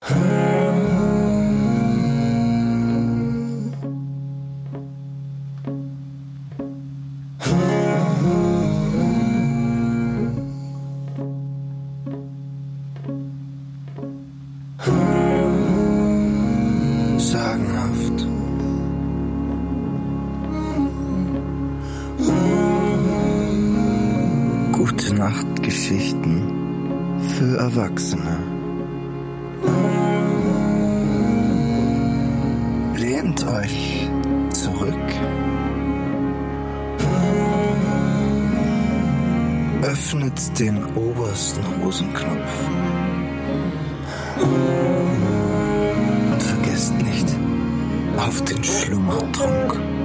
Sagenhaft. Öffnet den obersten Hosenknopf. Und vergesst nicht auf den Schlummertrunk.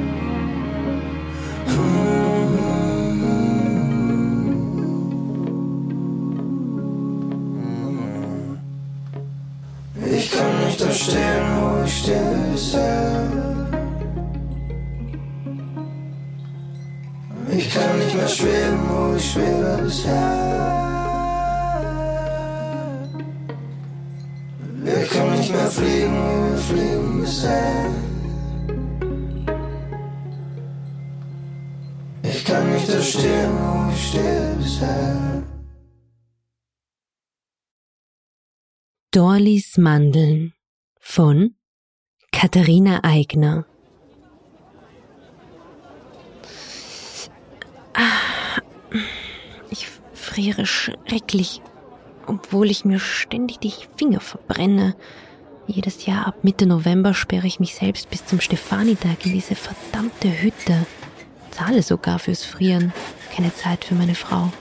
Dorlis Mandeln von Katharina Eigner. Ah, Ich friere schrecklich, obwohl ich mir ständig die Finger verbrenne. Jedes Jahr ab Mitte November sperre ich mich selbst bis zum Stefanitag in diese verdammte Hütte. Zahle sogar fürs Frieren. Keine Zeit für meine Frau.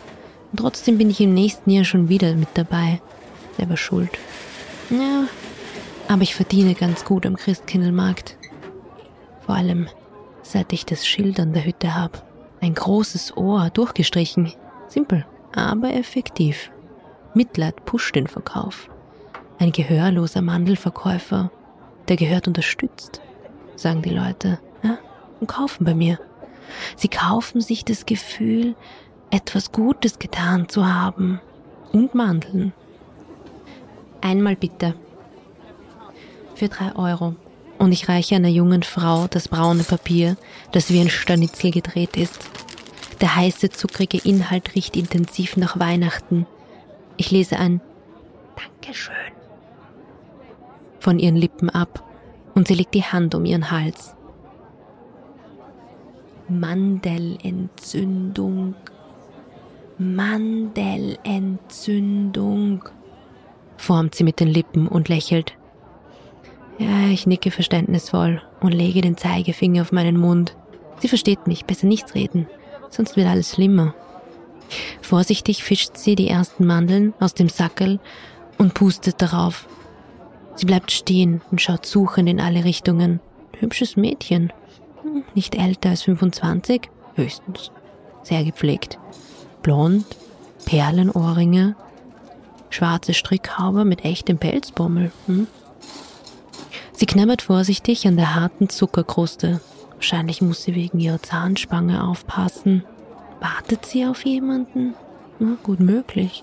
Und trotzdem bin ich im nächsten Jahr schon wieder mit dabei. Selber schuld. Ja, aber ich verdiene ganz gut am Christkindlmarkt. Vor allem, seit ich das Schild an der Hütte habe. Ein großes Ohr, durchgestrichen. Simpel, aber effektiv. Mitleid pusht den Verkauf. Ein gehörloser Mandelverkäufer, der gehört unterstützt, sagen die Leute, ja, und kaufen bei mir. Sie kaufen sich das Gefühl, etwas Gutes getan zu haben. Und Mandeln. Einmal bitte. Für drei Euro. Und ich reiche einer jungen Frau das braune Papier, das wie ein Stanitzel gedreht ist. Der heiße, zuckrige Inhalt riecht intensiv nach Weihnachten. Ich lese ein Dankeschön von ihren Lippen ab und sie legt die Hand um ihren Hals. Mandelentzündung. Mandelentzündung, formt sie mit den Lippen und lächelt. Ja, ich nicke verständnisvoll und lege den Zeigefinger auf meinen Mund. Sie versteht mich, besser nichts reden, sonst wird alles schlimmer. Vorsichtig fischt sie die ersten Mandeln aus dem Sackel und pustet darauf. Sie bleibt stehen und schaut suchend in alle Richtungen. Hübsches Mädchen. Nicht älter als 25, höchstens. Sehr gepflegt. Blond, Perlenohrringe, schwarze Strickhaube mit echtem Pelzbommel. Hm? Sie knabbert vorsichtig an der harten Zuckerkruste. Wahrscheinlich muss sie wegen ihrer Zahnspange aufpassen. Wartet sie auf jemanden? Ja, gut möglich.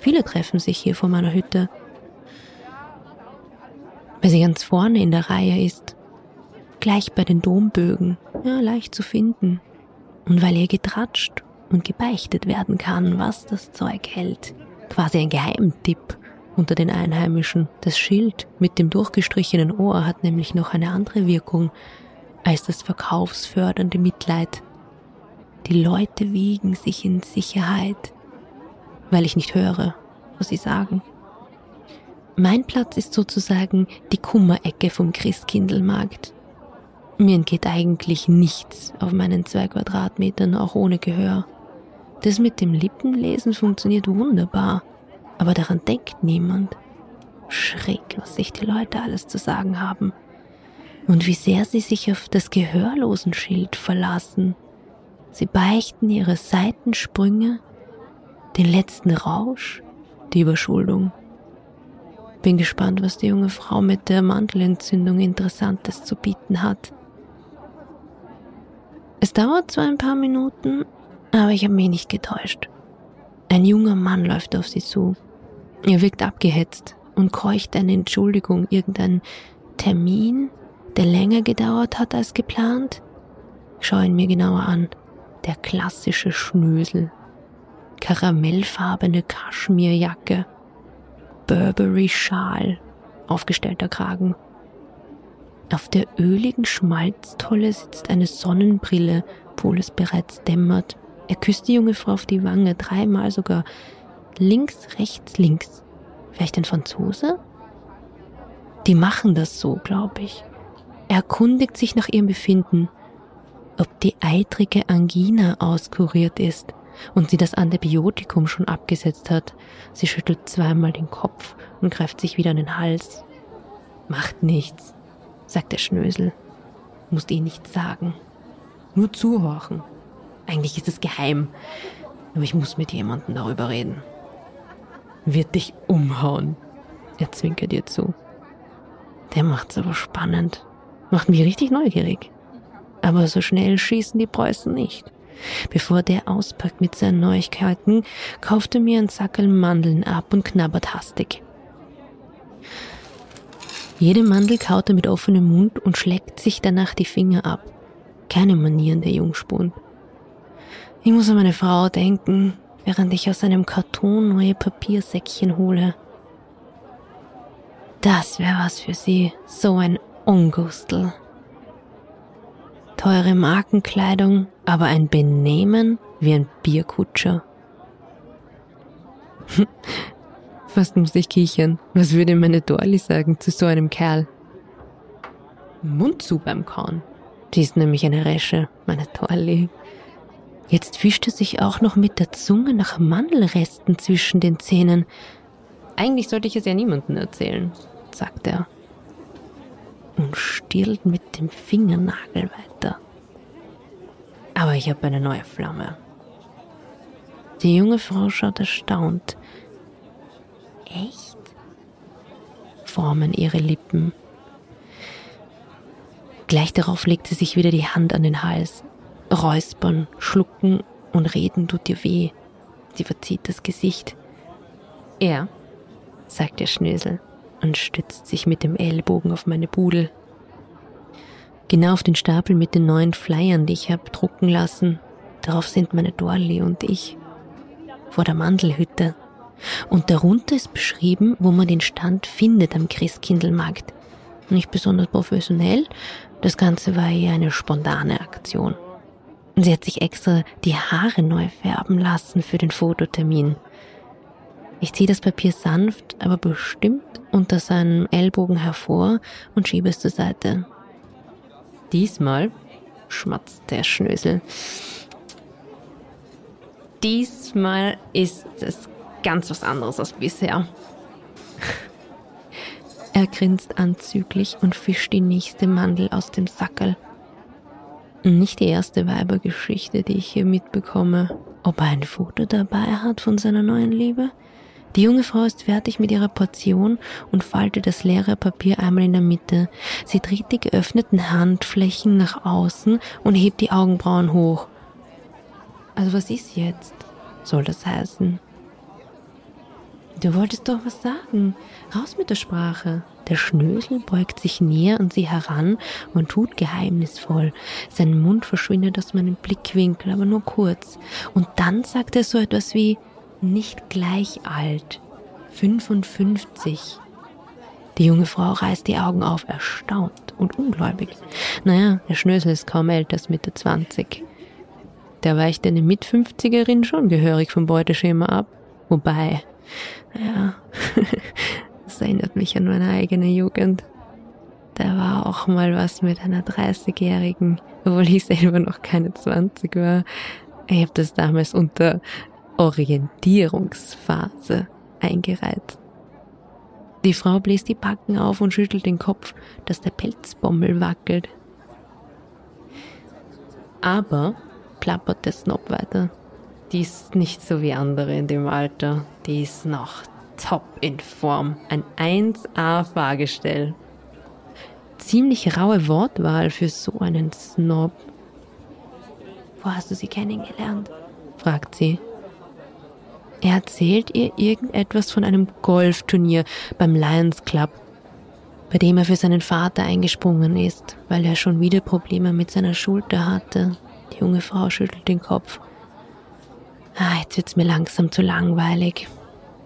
Viele treffen sich hier vor meiner Hütte. Weil sie ganz vorne in der Reihe ist. Gleich bei den Dombögen. Ja, leicht zu finden. Und weil ihr getratscht und gebeichtet werden kann, was das Zeug hält. Quasi ein Geheimtipp unter den Einheimischen. Das Schild mit dem durchgestrichenen Ohr hat nämlich noch eine andere Wirkung als das verkaufsfördernde Mitleid. Die Leute wiegen sich in Sicherheit, weil ich nicht höre, was sie sagen. Mein Platz ist sozusagen die Kummerecke vom Christkindlmarkt. Mir entgeht eigentlich nichts auf meinen zwei Quadratmetern, auch ohne Gehör. Das mit dem Lippenlesen funktioniert wunderbar, aber daran denkt niemand. Schräg, was sich die Leute alles zu sagen haben. Und wie sehr sie sich auf das Gehörlosenschild verlassen. Sie beichten ihre Seitensprünge, den letzten Rausch, die Überschuldung. Bin gespannt, was die junge Frau mit der Mandelentzündung Interessantes zu bieten hat. Es dauert zwar ein paar Minuten, aber ich habe mich nicht getäuscht. Ein junger Mann läuft auf sie zu. Er wirkt abgehetzt, und keucht eine Entschuldigung, irgendein Termin, der länger gedauert hat als geplant. Ich schaue ihn mir genauer an. Der klassische Schnösel. Karamellfarbene Kaschmirjacke. Burberry-Schal. Aufgestellter Kragen. Auf der öligen Schmalztolle sitzt eine Sonnenbrille, obwohl es bereits dämmert. Er küsst die junge Frau auf die Wange, dreimal sogar. Links, rechts, links. Vielleicht ein Franzose? Die machen das so, glaube ich. Er erkundigt sich nach ihrem Befinden, ob die eitrige Angina auskuriert ist und sie das Antibiotikum schon abgesetzt hat. Sie schüttelt zweimal den Kopf und greift sich wieder an den Hals. Macht nichts, sagt der Schnösel. Musst eh nichts sagen. Nur zuhorchen. Eigentlich ist es geheim, aber ich muss mit jemandem darüber reden. Wird dich umhauen. Er zwinkert ihr zu. Der macht's aber spannend. Macht mich richtig neugierig. Aber so schnell schießen die Preußen nicht. Bevor der auspackt mit seinen Neuigkeiten, kauft er mir ein Sackel Mandeln ab und knabbert hastig. Jede Mandel kaut er mit offenem Mund und schlägt sich danach die Finger ab. Keine Manieren der Jungspund. Ich muss an meine Frau denken, während ich aus einem Karton neue Papiersäckchen hole. Das wäre was für sie, so ein Ungustel. Teure Markenkleidung, aber ein Benehmen wie ein Bierkutscher. Fast muss ich kichern. Was würde meine Dorli sagen zu so einem Kerl? Mund zu beim Kauen. Die ist nämlich eine Resche, meine Dorli. Jetzt fischt er sich auch noch mit der Zunge nach Mandelresten zwischen den Zähnen. Eigentlich sollte ich es ja niemandem erzählen, sagt er. Und stirlt mit dem Fingernagel weiter. Aber ich habe eine neue Flamme. Die junge Frau schaut erstaunt. Echt? formen ihre Lippen. Gleich darauf legt sie sich wieder die Hand an den Hals. Räuspern, schlucken und reden tut ihr weh. Sie verzieht das Gesicht. Er, sagt der Schnösel und stützt sich mit dem Ellbogen auf meine Budel. Genau auf den Stapel mit den neuen Flyern, die ich habe drucken lassen. Darauf sind meine Dorli und ich. Vor der Mandelhütte. Und darunter ist beschrieben, wo man den Stand findet am Christkindlmarkt. Nicht besonders professionell, das Ganze war eher eine spontane Aktion. Sie hat sich extra die Haare neu färben lassen für den Fototermin. Ich ziehe das Papier sanft, aber bestimmt unter seinem Ellbogen hervor und schiebe es zur Seite. Diesmal, schmatzt der Schnösel, diesmal ist es ganz was anderes als bisher. Er grinst anzüglich und fischt die nächste Mandel aus dem Sackel. Nicht die erste Weibergeschichte, die ich hier mitbekomme. Ob er ein Foto dabei hat von seiner neuen Liebe? Die junge Frau ist fertig mit ihrer Portion und faltet das leere Papier einmal in der Mitte. Sie dreht die geöffneten Handflächen nach außen und hebt die Augenbrauen hoch. Also was ist jetzt? Soll das heißen? Du wolltest doch was sagen. Raus mit der Sprache. Der Schnösel beugt sich näher an sie heran und tut geheimnisvoll. Sein Mund verschwindet aus meinem Blickwinkel, aber nur kurz. Und dann sagt er so etwas wie nicht gleich alt. 55. Die junge Frau reißt die Augen auf, erstaunt und ungläubig. Naja, der Schnösel ist kaum älter als Mitte 20. Da weicht eine Mit-50erin schon gehörig vom Beuteschema ab. Wobei, ja, Das erinnert mich an meine eigene Jugend. Da war auch mal was mit einer 30-Jährigen, obwohl ich selber noch keine 20 war. Ich habe das damals unter Orientierungsphase eingereiht. Die Frau bläst die Backen auf und schüttelt den Kopf, dass der Pelzbommel wackelt. Aber, plappert der Snob weiter, die ist nicht so wie andere in dem Alter. Die ist noch top in Form. Ein 1A-Fahrgestell. Ziemlich raue Wortwahl für so einen Snob. Wo hast du sie kennengelernt? fragt sie. Er erzählt ihr irgendetwas von einem Golfturnier beim Lions Club, bei dem er für seinen Vater eingesprungen ist, weil er schon wieder Probleme mit seiner Schulter hatte. Die junge Frau schüttelt den Kopf. Ah, jetzt wird's mir langsam zu langweilig.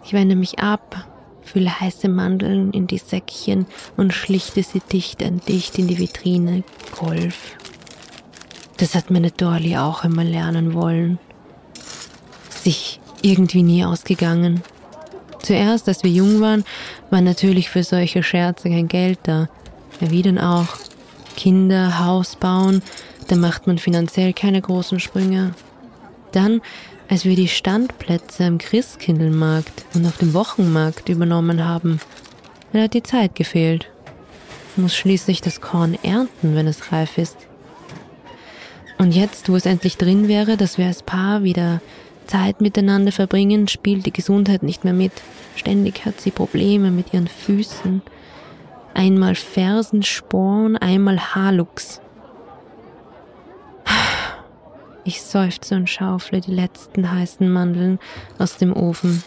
Ich wende mich ab, fülle heiße Mandeln in die Säckchen und schlichte sie dicht an dicht in die Vitrine. Golf. Das hat meine Dorli auch immer lernen wollen. Sich irgendwie nie ausgegangen. Zuerst, als wir jung waren, war natürlich für solche Scherze kein Geld da. Ja, wie denn auch? Kinder, Haus bauen, da macht man finanziell keine großen Sprünge. Dann, als wir die Standplätze am Christkindlmarkt und auf dem Wochenmarkt übernommen haben, da hat die Zeit gefehlt. Muss schließlich das Korn ernten, wenn es reif ist. Und jetzt, wo es endlich drin wäre, dass wir als Paar wieder Zeit miteinander verbringen, spielt die Gesundheit nicht mehr mit. Ständig hat sie Probleme mit ihren Füßen. Einmal Fersensporn, einmal Halux. Ich seufze und schaufle die letzten heißen Mandeln aus dem Ofen.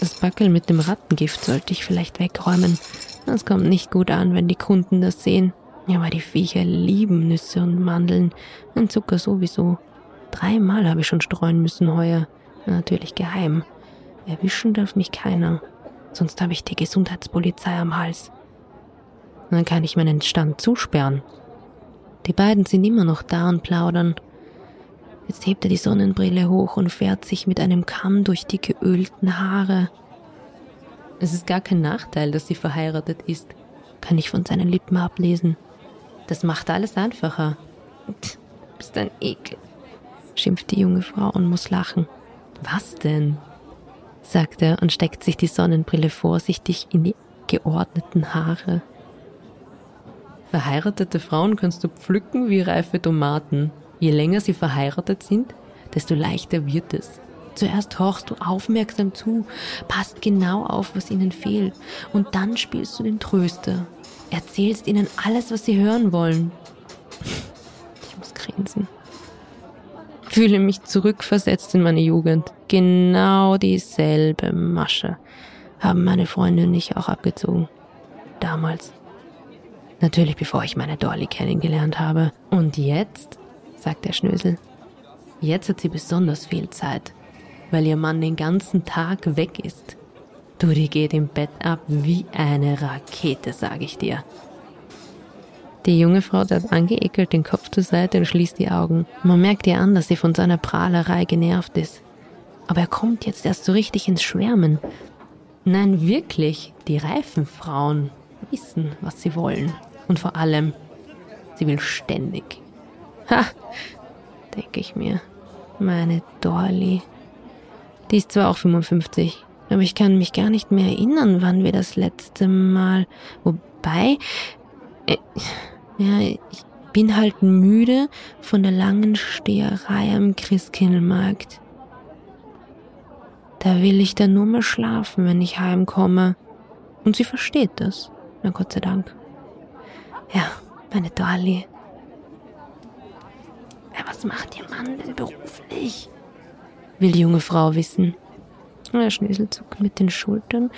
Das Backel mit dem Rattengift sollte ich vielleicht wegräumen. Das kommt nicht gut an, wenn die Kunden das sehen. Ja, aber die Viecher lieben Nüsse und Mandeln. Und Zucker sowieso. Dreimal habe ich schon streuen müssen heuer. Natürlich geheim. Erwischen darf mich keiner. Sonst habe ich die Gesundheitspolizei am Hals. Dann kann ich meinen Stand zusperren. Die beiden sind immer noch da und plaudern. Jetzt hebt er die Sonnenbrille hoch und fährt sich mit einem Kamm durch die geölten Haare. Es ist gar kein Nachteil, dass sie verheiratet ist, kann ich von seinen Lippen ablesen. Das macht alles einfacher. Pff, bist ein Ekel schimpft die junge Frau und muss lachen. Was denn? sagt er und steckt sich die Sonnenbrille vorsichtig in die geordneten Haare. Verheiratete Frauen kannst du pflücken wie reife Tomaten. Je länger sie verheiratet sind, desto leichter wird es. Zuerst horchst du aufmerksam zu, passt genau auf, was ihnen fehlt, und dann spielst du den Tröster. Erzählst ihnen alles, was sie hören wollen. Fühle mich zurückversetzt in meine Jugend. Genau dieselbe Masche haben meine Freunde und ich auch abgezogen. Damals. Natürlich bevor ich meine Dolly kennengelernt habe. Und jetzt, sagt der Schnösel, jetzt hat sie besonders viel Zeit, weil ihr Mann den ganzen Tag weg ist. Du, die geht im Bett ab wie eine Rakete, sag ich dir. Die junge Frau darf angeekelt den Kopf zur Seite und schließt die Augen. Man merkt ihr an, dass sie von seiner Prahlerei genervt ist. Aber er kommt jetzt erst so richtig ins Schwärmen. Nein, wirklich, die reifen Frauen wissen, was sie wollen. Und vor allem, sie will ständig. Ha, denke ich mir. Meine Dolly. Die ist zwar auch 55, aber ich kann mich gar nicht mehr erinnern, wann wir das letzte Mal. Wobei, äh, ja, ich bin halt müde von der langen Steherei am Christkindlmarkt. Da will ich dann nur mehr schlafen, wenn ich heimkomme. Und sie versteht das. Na Gott sei Dank. Ja, meine Dolly. Ja, was macht ihr Mann denn beruflich? Will die junge Frau wissen. Der Schnösel zuckt mit den Schultern.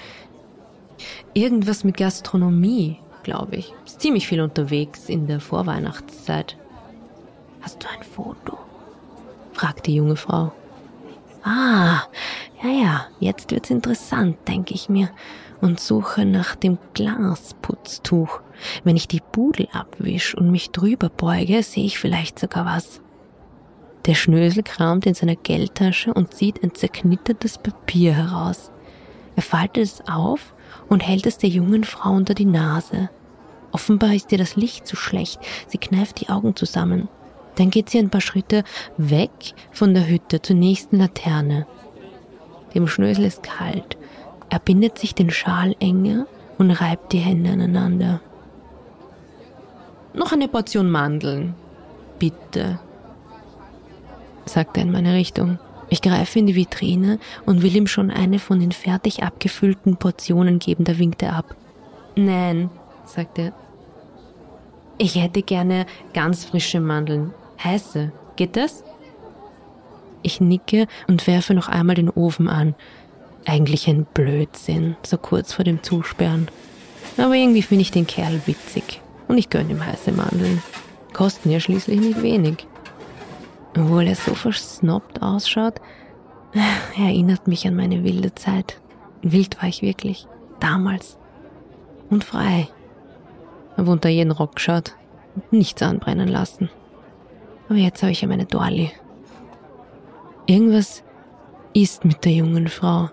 Irgendwas mit Gastronomie, glaube ich. Ist ziemlich viel unterwegs in der Vorweihnachtszeit. Hast du ein Foto? fragt die junge Frau. Ah, ja, ja, jetzt wird's interessant, denke ich mir, und suche nach dem Glasputztuch. Wenn ich die Pudel abwisch und mich drüber beuge, sehe ich vielleicht sogar was. Der Schnösel kramt in seiner Geldtasche und zieht ein zerknittertes Papier heraus. Er faltet es auf und hält es der jungen Frau unter die Nase. Offenbar ist ihr das Licht zu schlecht. Sie kneift die Augen zusammen. Dann geht sie ein paar Schritte weg von der Hütte zur nächsten Laterne. Dem Schnösel ist kalt. Er bindet sich den Schal enger und reibt die Hände aneinander. Noch eine Portion Mandeln. Bitte, sagt er in meine Richtung. Ich greife in die Vitrine und will ihm schon eine von den fertig abgefüllten Portionen geben, da winkt er ab. Nein, sagt er. Ich hätte gerne ganz frische Mandeln. Heiße. Geht das? Ich nicke und werfe noch einmal den Ofen an. Eigentlich ein Blödsinn, so kurz vor dem Zusperren. Aber irgendwie finde ich den Kerl witzig. Und ich gönne ihm heiße Mandeln. Kosten ja schließlich nicht wenig. Obwohl er so versnobbt ausschaut, erinnert mich an meine wilde Zeit. Wild war ich wirklich. Damals. Und frei. Habe unter jeden Rock geschaut und nichts anbrennen lassen. Aber jetzt habe ich ja meine Dorli. Irgendwas ist mit der jungen Frau.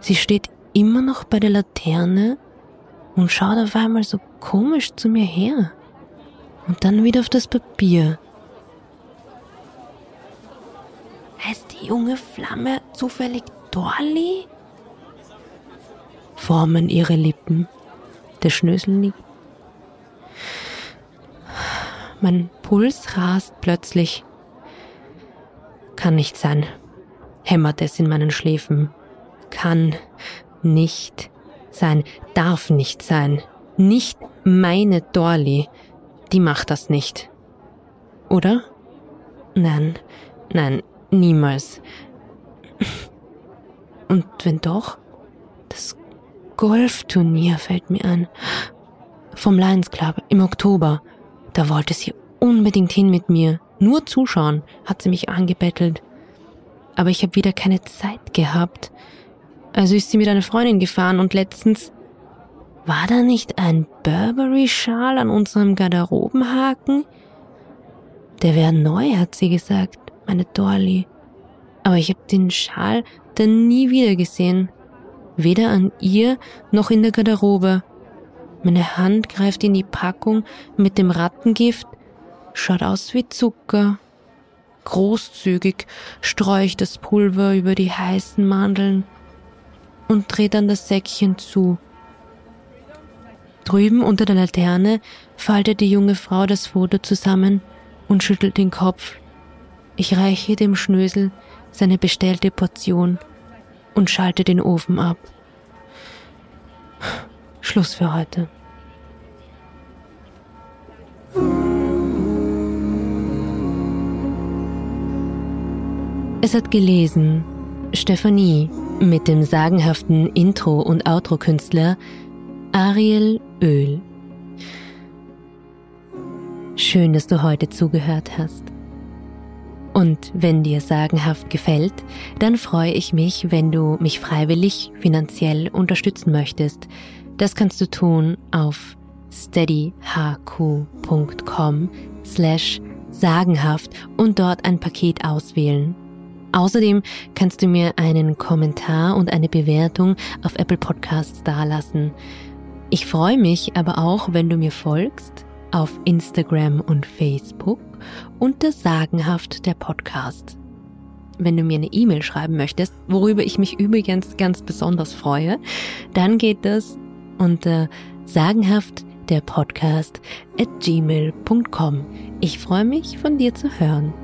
Sie steht immer noch bei der Laterne und schaut auf einmal so komisch zu mir her. Und dann wieder auf das Papier. Heißt die junge Flamme zufällig Dorli? Formen ihre Lippen. Der Schnösel nickt. Mein Puls rast plötzlich. Kann nicht sein, hämmert es in meinen Schläfen. Kann nicht sein, darf nicht sein. Nicht meine Dorli. Die macht das nicht. Oder? Nein, nein, niemals. Und wenn doch? Das Golfturnier fällt mir an. Vom Lions Club im Oktober. Da wollte sie unbedingt hin mit mir. Nur zuschauen, hat sie mich angebettelt. Aber ich habe wieder keine Zeit gehabt. Also ist sie mit einer Freundin gefahren und letztens war da nicht ein Burberry-Schal an unserem Garderobenhaken? Der wäre neu, hat sie gesagt, meine Dorli. Aber ich habe den Schal dann nie wieder gesehen. Weder an ihr noch in der Garderobe. Meine Hand greift in die Packung mit dem Rattengift, schaut aus wie Zucker. Großzügig streue ich das Pulver über die heißen Mandeln und drehe dann das Säckchen zu. Drüben unter der Laterne faltet die junge Frau das Foto zusammen und schüttelt den Kopf. Ich reiche dem Schnösel seine bestellte Portion und schalte den Ofen ab. Schluss für heute. Es hat gelesen Stephanie mit dem sagenhaften Intro- und Outro-Künstler Ariel Öl. Schön, dass du heute zugehört hast. Und wenn dir sagenhaft gefällt, dann freue ich mich, wenn du mich freiwillig finanziell unterstützen möchtest. Das kannst du tun auf steadyhq.com slash sagenhaft und dort ein Paket auswählen. Außerdem kannst du mir einen Kommentar und eine Bewertung auf Apple Podcasts dalassen. Ich freue mich aber auch, wenn du mir folgst auf Instagram und Facebook unter Sagenhaft der Podcast. Wenn du mir eine E-Mail schreiben möchtest, worüber ich mich übrigens ganz besonders freue, dann geht das unter sagenhaft der Podcast at gmail.com. Ich freue mich, von dir zu hören.